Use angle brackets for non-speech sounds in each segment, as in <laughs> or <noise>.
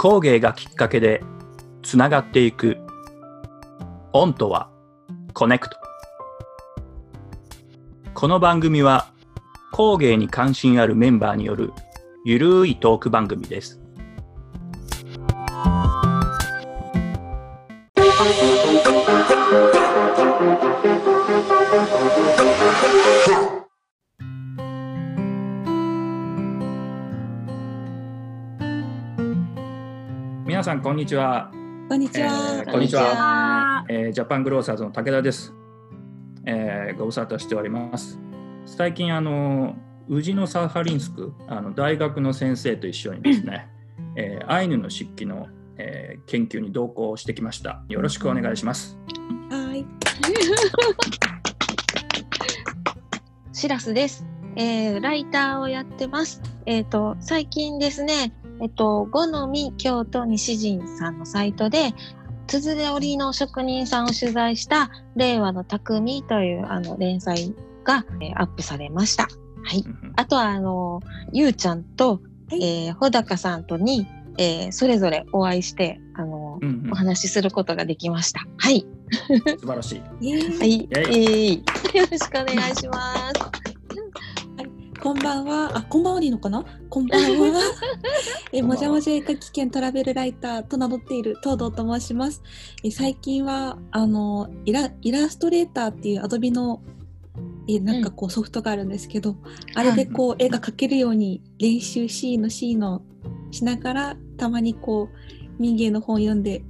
工芸がきっかけでつながっていく。オンとはコネクト。この番組は工芸に関心あるメンバーによるゆるいトーク番組です。皆さんこんにちはこんにちは。えーこんにちはえージャパングローサーズの武田です。えーご無沙汰しております。最近、あの、宇治のサーハリンスク、あの大学の先生と一緒にですね、えーアイヌの漆器の、えー研究に同行してきました。よろしくお願いします。はい。シラスです。えーライターをやってます。えっ、と、最近ですね、えっ、と、五のみ京都西陣さんのサイトで、つづれ織りの職人さんを取材した、令和の匠というあの連載が、えーアップされました。はい。あとは、あの、ゆうちゃんと、はいえー穂高さんとに、えーそれぞれお会いして、あの、うんうんお話しすることができました。はい。素晴らしい。<laughs> はい。ええーよろしくお願いします。こんばんは。あ、こんばんはでいいのかな？こんばんは。<laughs> え、もじゃもじゃ絵描き兼トラベルライターと名乗っている東堂と申します。え、最近はあのイライラストレーターっていうアドビのえなんかこうソフトがあるんですけど、あれでこう絵が描けるように練習 C の C のしながらたまにこう民芸の本読んで、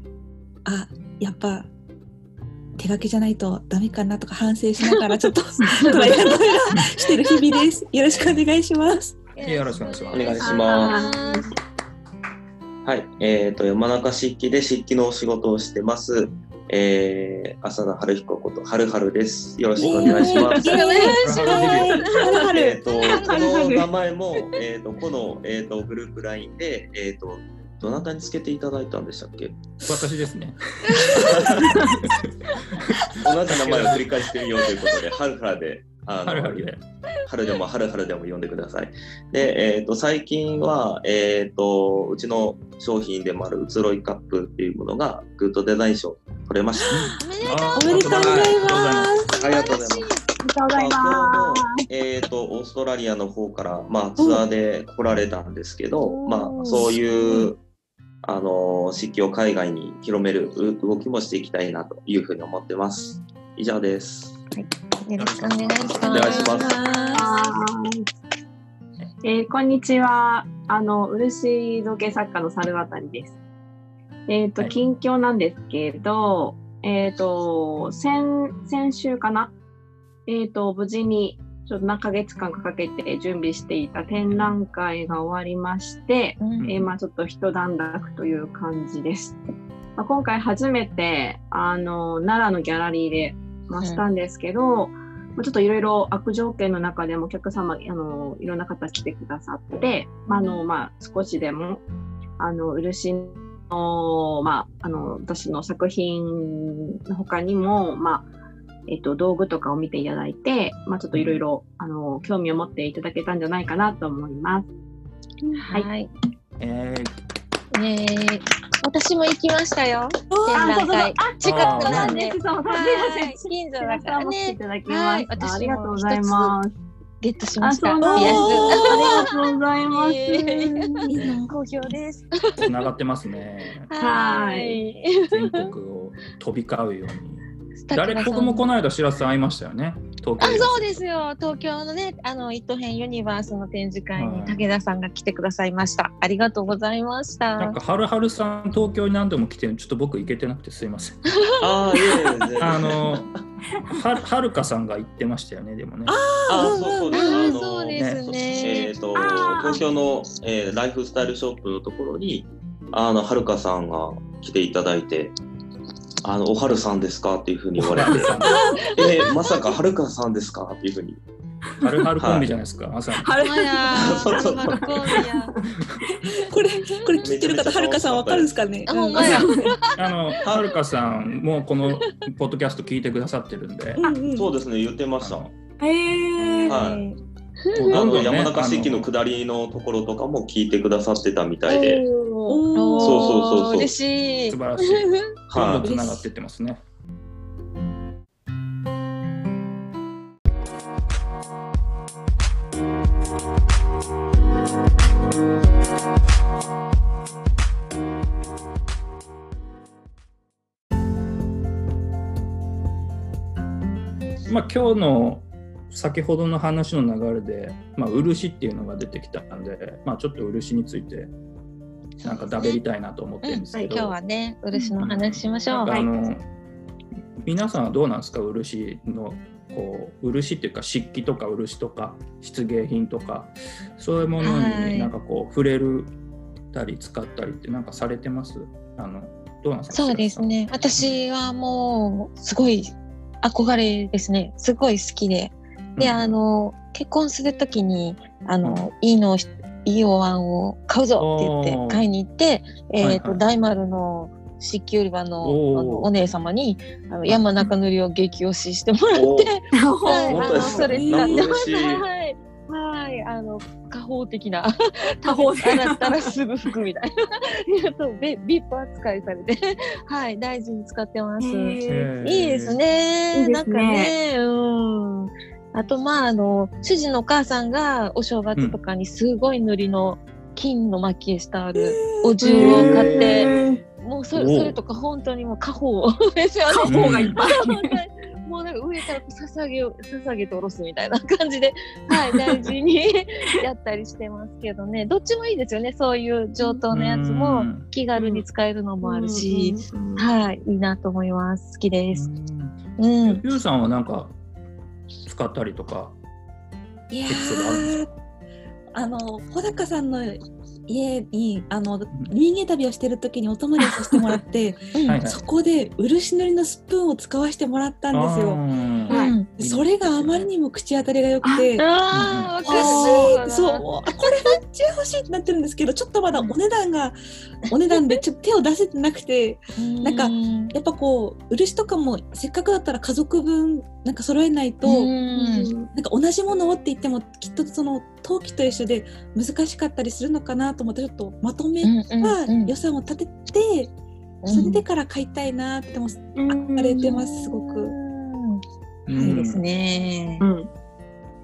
あ、やっぱ手書きじゃないとダメかなとか反省しながらちょっと <laughs> トライアンドエラーしてる日々です。よろしくお願いします。よろしくお願いしますお願いしますはい、えっ、と、山中漆器で漆器のお仕事をしてます。えー、浅田春彦こと、はるはるです。よろしくお願いします。イエーイお願いしますはるはる。えっと、この名前も、えっ、と、この、えっ、と、グループ LINE で、えっ、と、どなたにつけていただいたんでしたっけ？私ですね。<laughs> 同じ名前を繰り返してみようということで、はるはるで、あはるはるで。春でも春春でも呼んでください。で、えっ、と、最近は、えっ、と、うちの商品でもある移ろいカップっていうものが、グッドデザイン賞取れました。おめでとうございます。ありがとうございます。ありがとうございまあ、ま今日も、えっ、と、オーストラリアの方から、まあ、ツアーで来られたんですけど、うんまあ、そういう、あの、漆器を海外に広めるう動きもしていきたいなというふうに思ってます。以上です。よろしくお願いします。お願いしますす。えーこんにちは。あの、漆造形作家の猿渡です。えっ、と、はい近況なんですけど、えっ、と、先、先週かな？えっ、と、無事に、ちょっと何ヶ月間かかけて準備していた展覧会が終わりまして、うん。えーまあちょっと一段落という感じです。まあ、今回初めてあの奈良のギャラリーで、まあ、うんしたんですけど、まあちょっといろいろ悪条件の中でもお客様あのいろんな方来てくださって、まああのまあ、少しでもあの漆の,、まあ、あの私の作品の他にも、まあえっと、道具とかを見ていただいて、まあ、ちょっといろいろあの興味を持っていただけたんじゃないかなと思います。はいはい。えーねえ私も行きましたよ。展あ覧会あ。近くあなんで。そう、すいまはいせん。近所だ皆からね。ただきまはい。私もありがとうございます。ゲットしまあ、した。ありがとうございます。いいな。好評です。<laughs> つながってますね。はい全国を飛び交うように。誰僕もこの間白洲さん会いましたよね。東あ、京そうですよ。東京のね、あの、糸編ユニバースの展示会にはい武田さんが来てくださいました。ありがとうございました。なんかはるはるさん東京に何度も来てるちょっと僕行けてなくてすいません。ああ、いえいえ <laughs> のははるかさんが言ってましたよねでもね。あそうそうです。あーあのそうですねえっ、とあー東京の、えーライフスタイルショップのところにあのはるかさんが来ていただいて。あのおはるさんですかっていうふうに言われて、えーまさかはるかさんですかっていうふうに。はるはるコンビじゃないですか。まさに。あらそうそうー、マルコービア。これこれ聞いてる方はるかさんわかるんですかね？あほんまやあのはるかさんもこのポッドキャスト聞いてくださってるんで。そうですね言ってました。あのえー、はいどんどんね山中式の下りのところとかも聞いてくださってたみたいで、そうそうそうそう嬉しい。素晴らしい。どんどんはいつながってってますね。まあ今日の先ほどの話の流れで、まあ、漆っていうのが出てきたんで、まあ、ちょっと漆についてなんかだべりたいなと思ってるんですけど、今日はね、漆の話しましょう。なんかあの、皆さんはどうなんですか？漆のこう漆っていうか漆器とか漆とか漆芸品とかそういうものはいになんかこう触れるたり使ったりってなんかされてます？あのどうなんですか？そうですね。私はもうすごい憧れですね。すごい好きで。で、あの結婚するときにあの、いいのいいお椀を買うぞって言って買いに行って、えっ、と、はいはい大丸の漆器売り場のおーあのお姉様にあの山中塗りを激推ししてもらって、<laughs> はい、あのそれ使ってましいはい。はい、あの、家宝的な、<laughs> 家宝的な洗ったらすぐ拭くみたいな。<laughs> と、ビビップ扱いされて、はい、大事に使ってます。いえーいですね。いいですねなんかね、うん。あと、まあ、あの、主人のお母さんがお正月とかにすごい塗りの金の蒔絵してあるお重を買って、もうそれそれとか本当にもう家宝ですよね。家宝がいっぱい。もうなんか上からこう捧げを捧げて下ろすみたいな感じで、<laughs> はい、大事にやったりしてますけどね。どっちもいいですよね。そういう上等のやつうもん。気軽に使えるのもあるし、うん。はいいいなと思います好きです。うん。うん、ゆうさん。はなん。か使ったりとかいやあの穂高さんの家にあの林芸旅をしてる時にお泊まりをさせてもらってうん <laughs> はいはい。そこで漆塗りのスプーンを使わせてもらったんですよ。それがあまりにも口当たりが良くて。あーわかしいそうこれちゃ欲しいってなってるんですけどちょっとまだお値段がお値段でちょっと <laughs> 手を出せてなくてなんかうんやっぱこう漆とかもせっかくだったら家族分なんか揃えないと、うん。なんか同じものをって言ってもきっとその陶器と一緒で難しかったりするのかなと思ってちょっとまとめうんたうんうん。予算を立てて、それでから買いたいなって思われてますすごく。うん。うん。いいですね。う。ん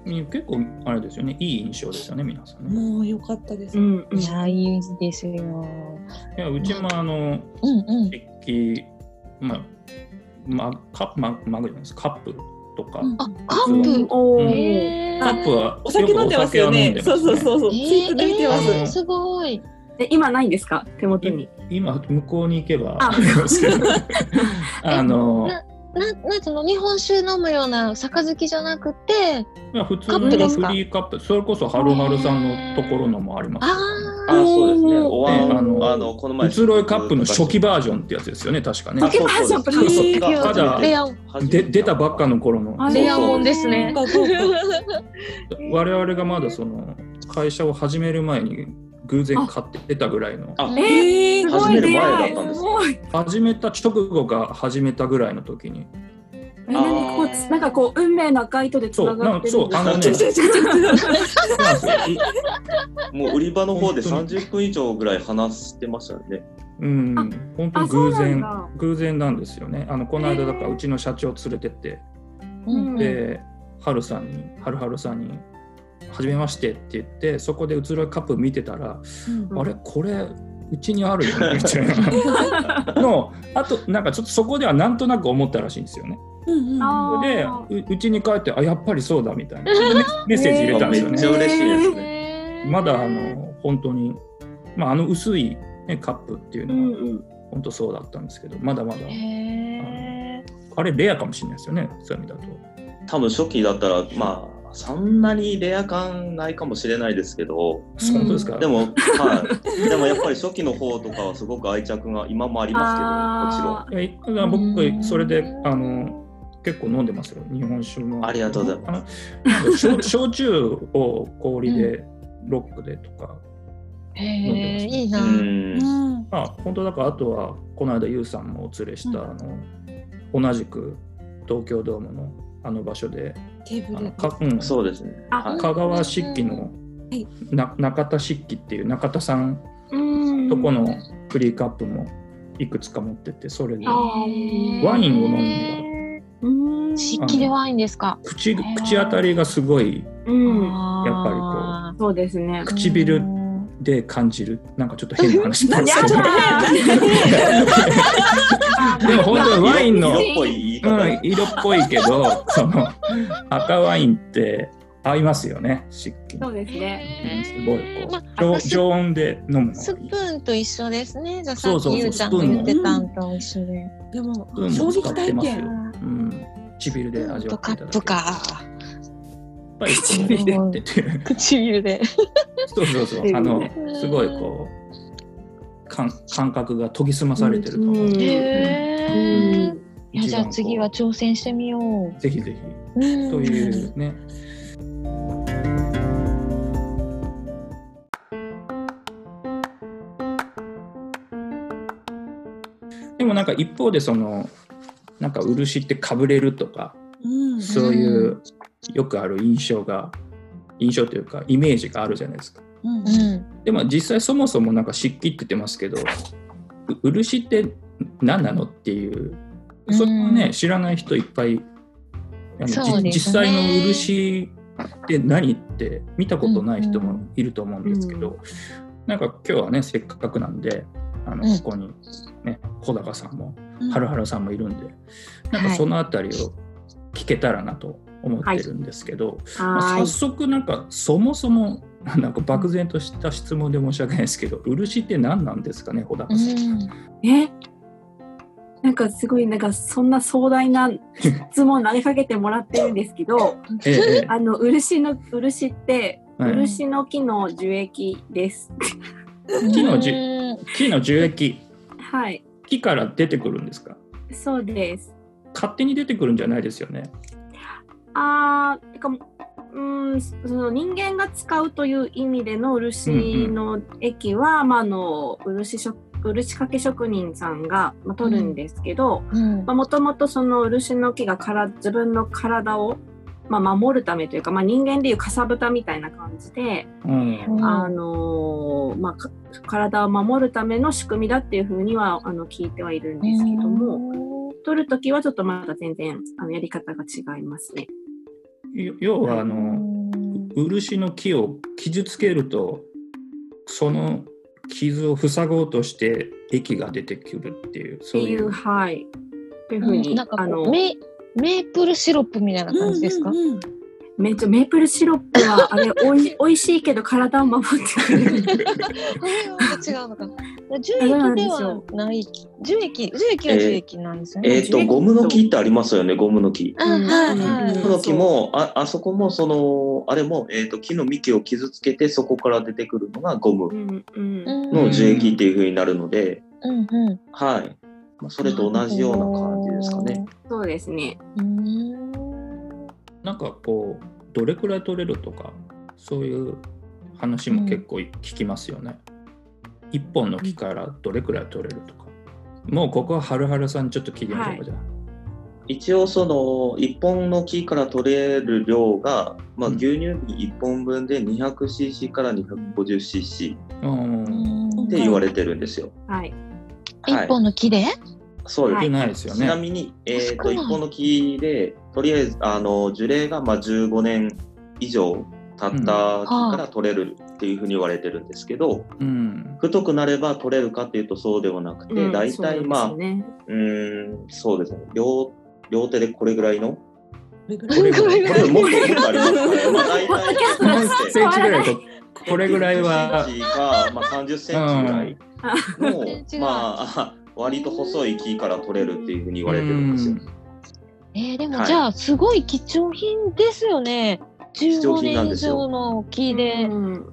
結構あれですよねいい印象ですよね皆さんね。もう良かったです。うんいやいいですよ。いやうちもあのうんうん。筆記まあまカップママグじゃないですカップとか、うんあカップ？おうんカップはお酒飲んでますよね。そうそうそうそう。えーす。ーえーすごい。え今ないんですか？手元に。今向こうに行けばあありますけどあのなななんつうの日本酒飲むような杯じゃなくて、まあ普通カップのフリーカップそれこそはるはるさんのところのもあります。よああそうですね。お椀ねあのあのこの前移ろいカップの初期バージョンってやつですよね確かね。初期バージョンそうそうへーただレアで出たばっかの頃の。あレアもんですね。<laughs> 我々がまだその会社を始める前に偶然買ってたぐらいの。あえー、始める前だねったんです。始めた直後が始めたぐらいの時に。え何こうなんかこう運命の赤い糸でつながってるそうなんそうあのねもう売り場の方で本当に。30分以上ぐらい話してましたよね。うん。あ本当偶然だ。偶然なんですよね。あのこの間だからうちの社長連れてって。うん。うんで、はるさんに、はるはるさんに、はじめましてって言って、そこで移ろいカップ見てたら、うんあれ、これ、うちにあるよねみたいなの、あと、なんかちょっとそこではなんとなく思ったらしいんですよね。うんうんあで、ううちに帰って、あ、やっぱりそうだみたいな、メ <laughs> メッセージ入れたんですよね。めっちゃ嬉しいですね。まだ、あの、本当に、まあ、あの薄い、ね、カップっていううんのは、うん。本当そうだったんですけど、まだまだ、へあれ、レアかもしれないですよね、そういう意味だと。多分初期だったらまあそんなにレア感ないかもしれないですけど、本当ですか？でも、はい、<laughs> でもやっぱり初期の方とかはすごく愛着が今もありますけど、もちろん。いやい僕うん。それであの結構飲んでますよ。日本酒もありがとうございあの焼 <laughs> 焼酎を氷でロックでとか、ーへーいいな。あ本当だからあとはこの間ユウさんもお連れした、うんあの同じく東京ドームのあの場所でテーブル。かうん、そうですね。あはい香川漆器のはいな中田漆器っていう中田さんうんとこのフリーカップもいくつか持っててそれでワインを飲ん湿気でワインですか？口口当たりがすごいうん。やっぱりこそうですね。唇で感じるなんかちょっと変な話 <laughs> なんですけどでも本当にワインの色っぽい。うん、色っぽいけどその赤ワインって合いますよね漆器そうですね。すごいこまう常あ常温で飲むのスプーンと一緒ですね。じゃあさっそうそうそうきゆうちゃんが言ってたんと一緒で。でもうん衝撃使って体ますよ験。うん、唇で味わっていただけるプか。やっぱり唇でって。<laughs> 唇で。そうそうそう。あのすごいこう感感覚が研ぎ澄まされてると思う、うん。へー。いやじゃあ次は挑戦してみよう。ぜひぜひ。うん。というね。でもなんか一方でそのなんか漆ってかぶれるとかうん。そういうよくある印象が印象というかイメージがあるじゃないですか。うん。うん。でも実際そもそもなんか漆器って言ってますけどう漆って何なのっていうそれはね、うん。知らない人いっぱいあのね。実際の漆って何って見たことない人もいると思うんですけど、うんなんか今日はねせっかくなんであのうん。ここにね小高さんもうん。はるはるさんもいるんでなんかはい。そのあたりを聞けたらなと思ってるんですけど、まあは早速なんかそもそもなんか漠然とした質問で申し訳ないですけど漆って何なんですかね小高さん。い。え？なんかすごいなんかそんな壮大な質問投げかけてもらってるんですけど、<laughs> ええええあの漆の漆ってはい漆の木の樹液です。<laughs> 木の樹うん木の樹液はい、木から出てくるんですか？そうです。勝手に出てくるんじゃないですよね。あーてかうんその人間が使うという意味での漆の液は、まあ、あの漆職漆かけ職人さんが、まあ、取るんですけどうん。もともとその漆の木がから自分の体を、まあ、守るためというか、まあ、人間でいうかさぶたみたいな感じで、うん。あのーまあ、か体を守るための仕組みだっていうふうにはあの聞いてはいるんですけども、取るときはちょっとまだ全然あのやり方が違いますね。よ要はあの漆の木を傷つけるとその傷を塞ごうとして液が出てくるっていうそういうう。はい。というふうに、なんかあのメープルシロップみたいな感じですか、うんうんうんめっちゃメープルシロップはあれおいおいしいけど体を守ってくれる。あれは違うのか。樹液ではない。樹液、樹液は樹液なんですよね。えっ、と、ゴムの木ってありますよね、ゴムの木。あはいはいうんゴムの木も、ああそこも、その、あれも、えっ、と、木の幹を傷つけて、そこから出てくるのがゴムの樹液っていう風になるので、うんうん。はい。まあ、それと同じような感じですかね。そうですね。うーん。なんかこうどれくらい取れるとかそういう話も結構聞きますよね。一本の木からどれくらい取れるとか。もうここははるはるさんちょっと聞いてみましょうか、じゃあ。一応、その、一本の木から取れる量が、まあ、うん牛乳一本分で 200cc から 250cc うんって言われてるんですよ。はい。はい。一本の木で？そうです。少ないですよちなね。みに、えー、と一本の木でとりあえずあの樹齢がまあ15年以上経った木から取れるっていうふうに言われてるんですけど、うん。太くなれば取れるかっていうとそうではなくて、うん大体まあそうんそうですね。両両手でこれぐらいの？これぐらい？これぐらいこれもっともっとありますかね、まあ、大体何センチぐらいここれぐらいは20センチか、まあ、30センチぐらいの、うまあ割と細い木から取れるっていうふうに言われてるんですよ。えー、でもはいじゃあすごい貴重品ですよね。15貴重品なん年以ですよ上の木で。うん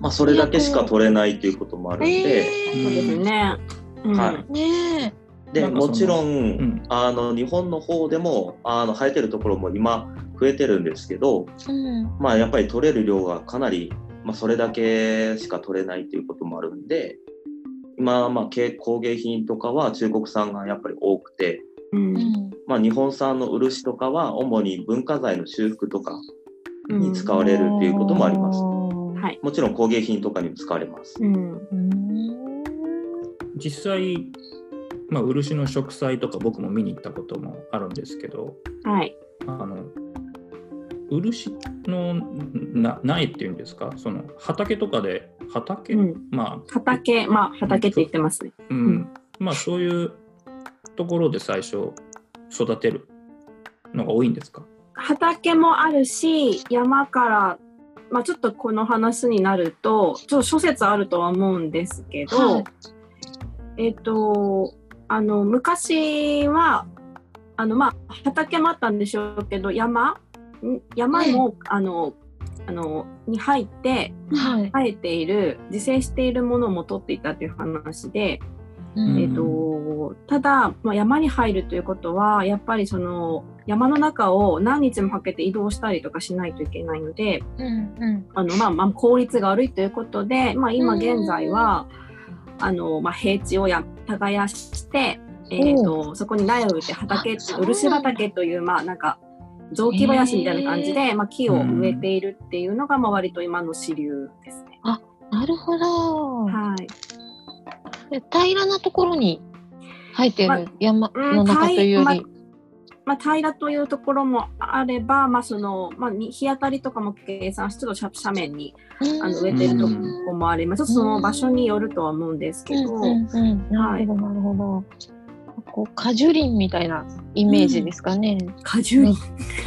まあ、それだけしか取れないっていうこともあるんで、そうですね。うんはいねでもちろん、んあの日本の方でもあの生えてるところも今増えてるんですけど、え。うん。まあ、やっぱり取れる量がかなり、まあ、それだけしか取れないということもあるんで今、まあ、け工芸品とかは中国産がやっぱり多くてうんまあ、日本産の漆とかは主に文化財の修復とかうんに使われるっていうこともあります。は。はいもちろん工芸品とかにも使われます。うんうん実際、まあ、漆の植栽とか僕も見に行ったこともあるんですけどはい。あの漆のな苗っていうんですか？その畑とかで畑、うん。まあ、畑、まあ畑って言ってますね。うん。うん。まあそういうところで最初育てるのが多いんですか？畑もあるし、山から、まあちょっとこの話になると、ちょっと諸説あるとは思うんですけど、はい。えっ、と、あの、昔は、あの、まあ畑もあったんでしょうけど、山？ん？山も、あの、あの、に入って、はい。生えている、自生しているものも取っていたという話で、うん。えっと、ただ、まあ、山に入るということはやっぱりその山の中を何日もかけて移動したりとかしないといけないのでうんうん。あの、まあまあ、効率が悪いということで、まあ、今現在はあの、まあ、平地をや耕して、えっとそこに苗を植えて畑漆畑というまあなんか雑木林みたいな感じで、まあ、木を植えているっていうのが、まあ、割と今の主流ですね。なるほど。はいで平らなところに生えてまる山うんの中というよたいり。まあ、平らというところもあれば、まあそのまあ、に日当たりとかも計算してちょっと斜斜面にあの植えてるとこもあります。ちょっとその場所によるとは思うんですけど、うんうんうん、なるほど、なるほど。こう果樹林みたいなイメージですかね。果樹林。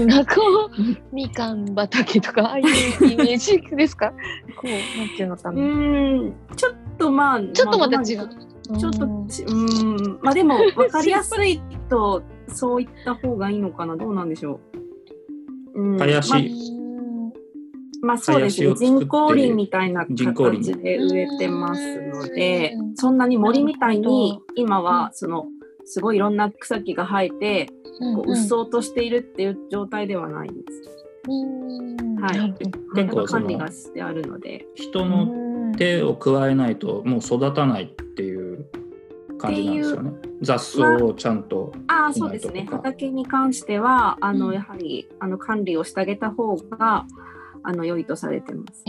なんかこうみかん畑とかああいうイメージですか？<laughs> こうなんていうのかうな。ーん。ちょっとまあちょっとまた違う。ちょっとちうーん。まあでも分かりやすいとそういった方がいいのかな。どうなんでしょう。うん。林まあうんまあそうですね。人工林みたいな人工林。形で植えてますのでうん。そんなに森みたいなに今はそのすごいいろんな草木が生えてこううっそうとしているっていう状態ではないです。うんはいなるほどやっぱ結構その管理がしてあるので。人の手を加えないともう育たないっていう感じなんですよね。雑草をちゃんと。ああそうですね畑に関してはあの、うんやはりあの管理をしてあげた方があの良いとされてます。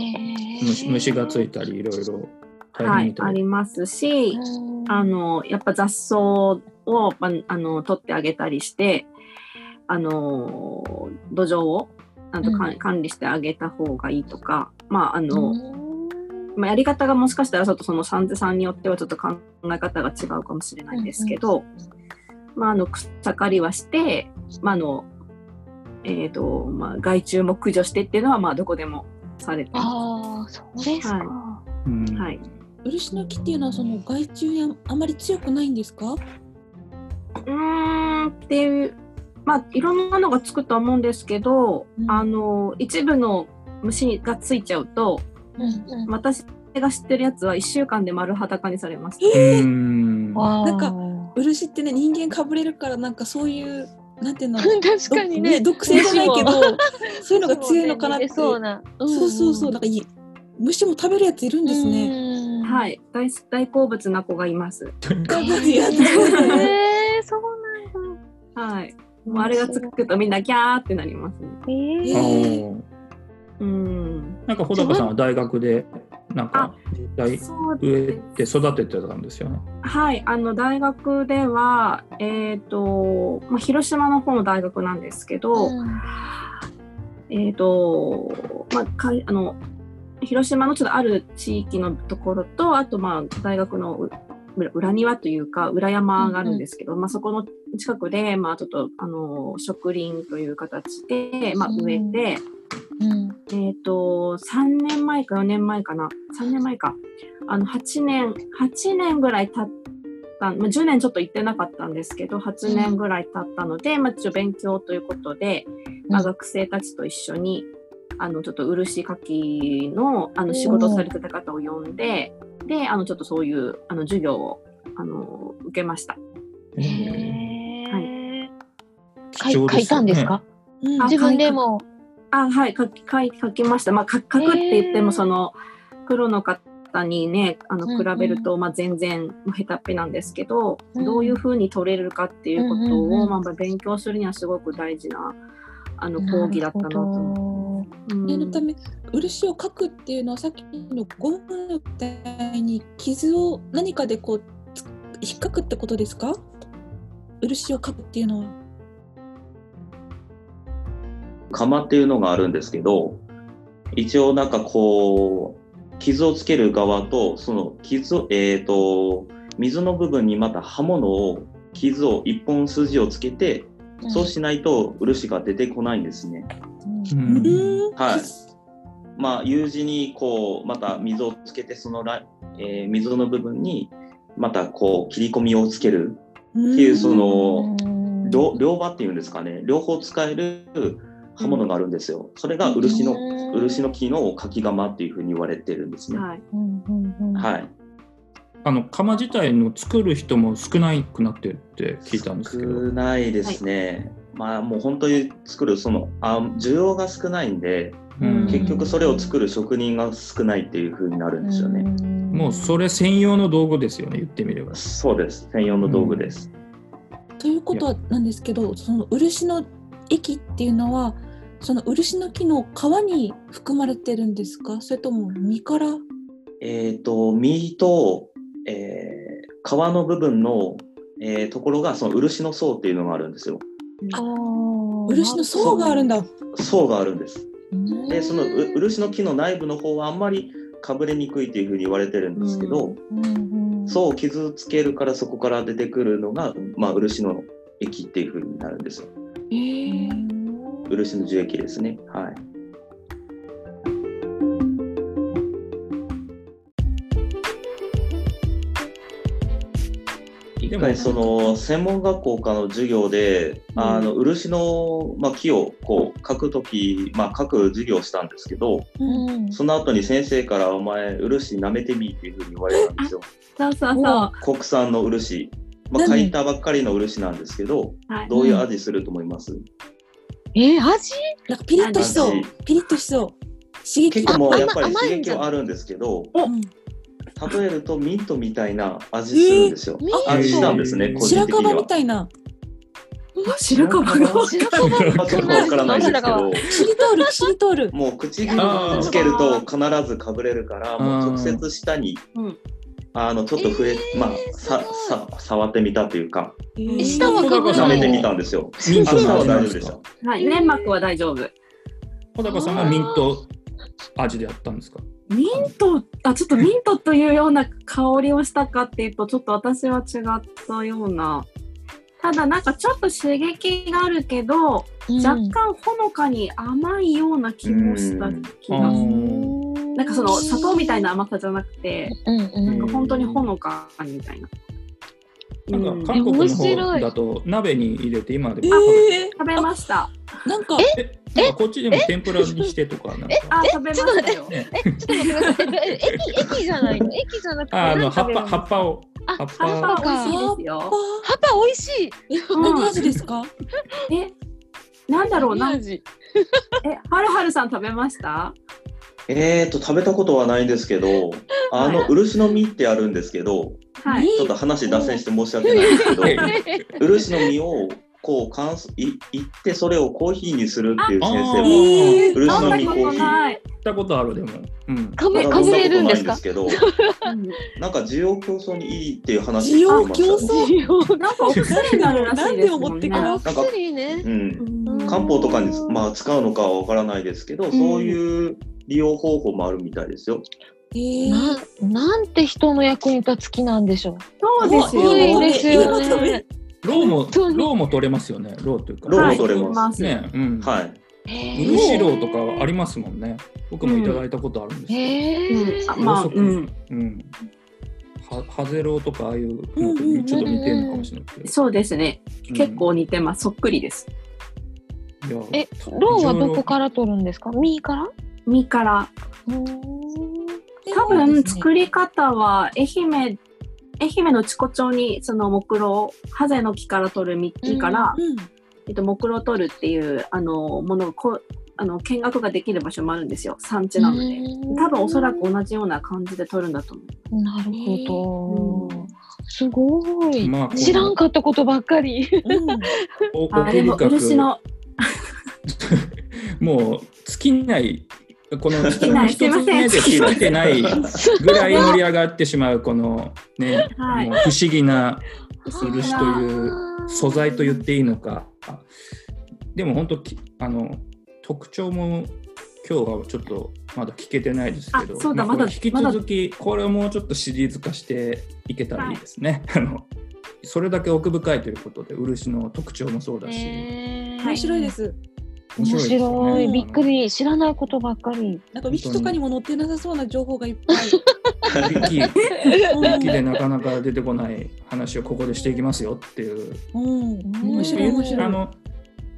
虫虫がついたりいろいろ大はいありますし、うんあのやっぱ雑草をまあの取ってあげたりしてあの土壌をちゃんとかんうん管理してあげた方がいいとか、まああの、うんまあ、やり方がもしかしたらちょっとその産地さんによってはちょっと考え方が違うかもしれないんですけど、まあ、あの草刈りはして、まああのえーとまあ、害虫も駆除してっていうのはまあどこでもされてまああ、そうですか。はうんす。はい、漆の木っていうのはその害虫やあまり強くないんですか？うーんっていう、まあ、いろんなのがつくとは思うんですけど、うんあの一部の虫がついちゃうとうんうん私が知ってるやつは1週間で丸裸にされます。うんわーなんか漆ってね人間かぶれるからなんかそういうなんていうの <laughs> 確かにね。毒性じゃないけどそういうのが強いのかなって。そうな。そうそうそうなんかいい虫も食べるやついるんですね。ね。はいい、大大好物な子がいます。かぶるやつ。へえ、そうなんだ。はい。もうあれがつくとみんなギャーってなりますね。あええ。ーうん。なんか穂高さんは大学でなんか実際植えて。育ててたんですよね。はい。あの大学ではえっ、とまあ広島の方の大学なんですけど、えっ、とまあかいあの広島のちょっとある地域のところとあとまあ大学のう裏裏庭というか裏山があるんですけど、まあそこの近くでまあちょっとあの植林という形でまあ植えて。うん。えっ、と、3年前か4年前かな。3年前か。あの、8年、8年ぐらい経った、まあ、10年ちょっと行ってなかったんですけど、8年ぐらい経ったので、まあ、一応勉強ということで、まあ、うん学生たちと一緒に、あの、ちょっと漆かきの、あの、仕事をされてた方を呼んで、で、あの、ちょっとそういう、あの、授業を、あの、受けました。へえ。貴重書いたんですか？うんあ自分でも。あ、はい、書き、書い書きました。まあ、書書くって言っても、その、プロの方方にねあのうんうん比べると、まあ、全然まあ下手っぴなんですけど、うんどういうふうに取れるかっていうことを、うんうんうんまあ、勉強するにはすごく大事なあの講義だったなと思う。うん念のため漆を描くっていうのはさっきのゴムみたいに傷を何かでこうつ引っかくってことですか？漆を描くっていうのは。釜っていうのがあるんですけど一応なんかこう傷をつける側とその傷をえっ、と水の部分にまた刃物を傷を一本筋をつけて、そうしないと漆が出てこないんですね。はい。まあ U 字にこうまた水をつけてそのライ、えー溝の部分にまたこう切り込みをつける。っていうそのうん。両両刃っていうんですかね。両方使える刃物があるんですよ。それが漆のうん。漆の木の柿釜っていうふうに言われてるんですね。はい。うんうんうん。はい。あの釜自体の作る人も少なくなってるって聞いたんですけど。少ないですね。まあもう本当に作るそのあ需要が少ないんでうん結局それを作る職人が少ないっていうふうになるんですよね。もうそれ専用の道具ですよね、言ってみれば。そうです。専用の道具です。ということはなんですけどその漆の液っていうのはその漆の木の皮に含まれてるんですか？それとも実から？えっ、と実と、えー皮の部分の、えーところがその漆の層っていうのがあるんですよ。あー漆の層があるんだ。層があるんです。うんでそのう漆の木の内部の方はあんまりかぶれにくいっていうふうに言われてるんですけど、うんうん層を傷つけるからそこから出てくるのが、まあ、漆の液っていうふうになるんですよ。えー漆の樹液ですね。はい。一回その専門学校科の授業で、うん。あの漆の、まあ、木をこう描くとき、まあ、描く授業をしたんですけどうん。うんその後に先生から「お前漆舐めてみ」っていうふうに言われたんですよ。そうそうそう。わ国産の漆、まあ、何？描いたばっかりの漆なんですけどはい。どういう味すると思います、えー、味？なんかピリッとしそう。味ピリッとしそう。刺激結構もうやっぱり刺激はあるんですけどうん例えるとミントみたいな味するんですよ。ミント。味なんですね個人白的には。樺み。たいな。白樺が。白樺。まあちょっとわからないですけど。キリ通るキリ通る。もう唇につけると必ずかぶれるから、もう直接下に、うん。あのちょっと触れ、えーまあささ触ってみたというか、えー。下は舐めてみたんですよ。ミは大丈夫ですした。はい、粘膜は大丈夫。小高さんはミント味でやったんですか？ミント、あ、ちょっとミントというような香りをしたかっていうと、ちょっと私は違ったような。ただなんかちょっと刺激があるけど、若干ほのかに甘いような気もした気がする。なんかその砂糖みたいな甘さじゃなくて、うんうんなんか本当にほのかみたいな。なんうんか韓国の面白い方だと鍋に入れて今でえも食べてー食べました。なんかえなんかこっちでも天ぷらにしてとかなんかあ、食べましたよ。ねえ、ちょっと待ってください。え駅、駅じゃないの駅じゃなくて。ああの葉っぱ葉っぱをあ葉っ葉っぱぱ美味しいですよ。葉っぱ美味しい。えうん何味ですかえ、なんだろうな。え、はるはるさん食べましたえーと食べたことはないんですけど、あの漆の実ってあるんですけど、はい。ちょっと話脱線して申し訳ないんですけど、え <laughs> 漆の実をこう乾燥いいってそれをコーヒーにするっていう先あ生もえー漆の実コーヒー。行ったことあるでも。うん。かぶ、まだかぶれるんですか？飲んだことないんですけど、うんなんか需要競争にいいっていう話需要聞きました競争？なんかお薬になるらしいですもん何でも持ってくる？ね。あ、お薬ね。うん。うん漢方とかに、まあ、使うのかはわからないですけど、そういう利用方法もあるみたいですよ。えーな、なんて人の役に立つ木なんでしょう。そうですよ。いいですよね。ローもローも取れますよね。ローというか。ローもはい取れますす。ね、うん。はい。へ漆ローとかありますもんね。僕もいただいたことあるんですよ。へうんーあまあ、ろうん。うん。はハゼローとかああいうのとちょっと似てるのかもしれないけど。そうですね。うん結構似てます。そっくりです。え、ローはどこから取るんですか？実から？実から。分作り方は愛媛、愛媛のチコ町にその木炉、ハゼの木から取る実から、うんえっと、木炉を取るっていうあのものがこあの見学ができる場所もあるんですよ。産地なので。多分おそらく同じような感じで撮るんだと思う。なるほど。すごい。まあ知らんかったことばっかり。うん。おあでも漆の。<laughs> もう尽きないこの一つ目で尽きてないぐらい盛り上がってしまうこのね、はい。もう不思議な漆という素材と言っていいのか。でも本当きあの特徴も今日はちょっとまだ聞けてないですけどあそうだまだ引き続きこれをもうちょっとシリーズ化していけたらいいですね。<laughs> あのそれだけ奥深いということで漆の特徴もそうだし、面白いです。面ですよ白ねい。びっくり。知らないことばっかり。なんかウィキとかにも載ってなさそうな情報がいっぱい。<laughs> ウィキウうんィキでなかなか出てこない話をここでしていきますよっていう。うん、面白い面白い。あの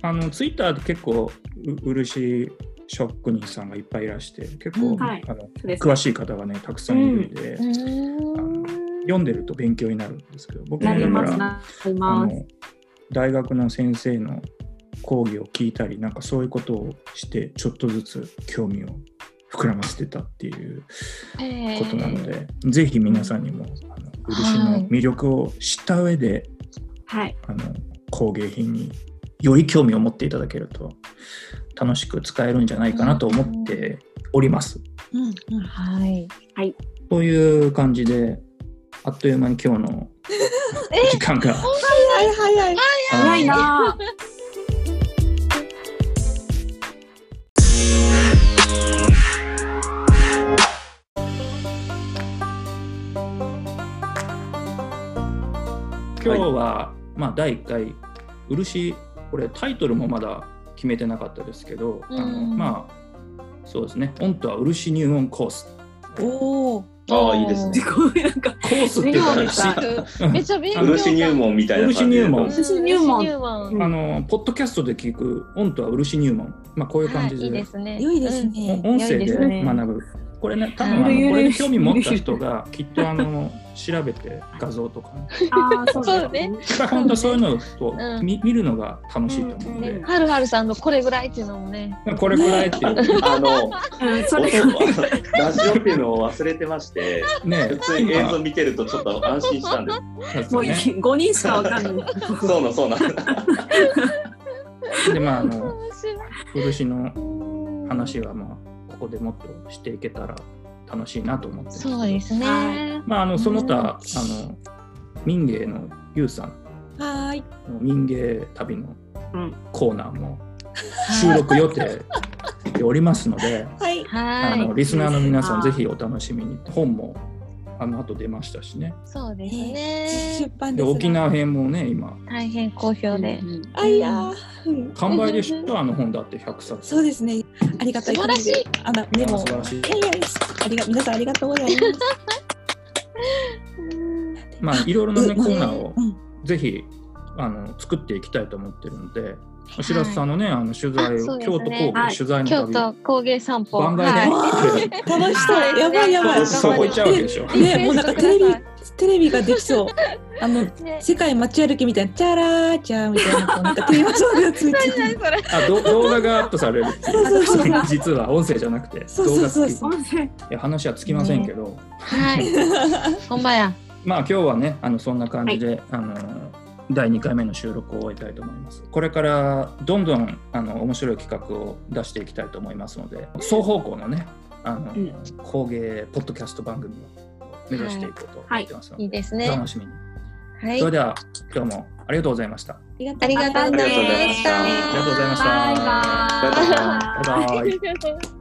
あのツイッターで結構う漆職人さんがいっぱいいらして結構、うんはいあの詳しい方がねたくさんいるんで、うーん読んでると勉強になるんですけど僕なもだからりますなりあますの大学の先生の講義を聞いたりなんかそういうことをしてちょっとずつ興味を膨らませてたっていうことなので、ぜひ皆さんにもあの漆の魅力を知った上で、はい。あの工芸品により興味を持っていただけると楽しく使えるんじゃないかなと思っております。うんうんはい。という感じであっという間に今日の <laughs> 時間が。はいはいはい。早いな <laughs> は、まあ、第1回漆これタイトルもまだ決めてなかったですけど、あのうんまあそうですね「オンとは漆入門コース」おお。ああ、いいですねなんかコースっていうか <laughs> めっちゃ勉強感。漆入門みたいな感じで。漆入門漆入門あのポッドキャストで聞く「オンとは漆入門」まあ、こういう感じはい、いいで,、ですね。良いですね。お音声で学ぶ。これね多分あはいのこれに興味持った人が <laughs> きっとあの調べて画像とか、ね、ああそうそうね。本当そういうのをうん。見見るのが楽しいと思うので、うん。はるはるさんのこれぐらいっていうのもね。これぐらいっていう。あの、<laughs> ラジオっていうのを忘れてまして、ね。普通に映像見てるとちょっと安心したんで。す。もうね5人しかわかんない。そうな、そうな。でまああの面漆の話はまあここでもっとしていけたら楽しいなと思ってそうですね。はまああのその他、うんあの民芸のゆうさんはーい。の民芸旅のうんコーナーも収録予定しておりますので、はい。あはいの。リスナーの皆さんはいぜひお楽しみに本もあの後出ましたしねそうです出ね。で版で。沖縄編もね今大変好評で。あいや完売で知ったあの本だって100冊そうですね。ありがたい素晴らしい限りで。あのでも素晴らしいいやいやありが皆さんありがとうございます。<laughs> まあいろいろなねうコーナーをうんぜひあの作っていきたいと思ってるので、白洲さんのねあの取材ね。京都工芸はい取材の京旅都工芸散歩。番外編、はい。<laughs> 楽しそう。やばいやばい。そこ行っちゃうわけでしょ。ねもうなんかテレビテレビができそう。<laughs> あのね。世界街歩きみたいなチャラーチャーみたいななんかテーマソングがついて。<laughs> あど動画がアップされるっていう。そうそうそう。実は音声じゃなくてそう動画そう。そう付き音声。いや話はつきませんけど、はい。ほんまや。まあ今日はねあのそんな感じで、あの第2回目の収録を終えたいと思います。これからどんどんあの面白い企画を出していきたいと思いますので双方向のねあの、うん工芸ポッドキャスト番組を目指していこうと思ってますので、いいですね。楽しみに。はいそれ。では今日もありがとうございました。ありがありがとうございました。ありがとうございましたバイバイ。バイバイ <laughs>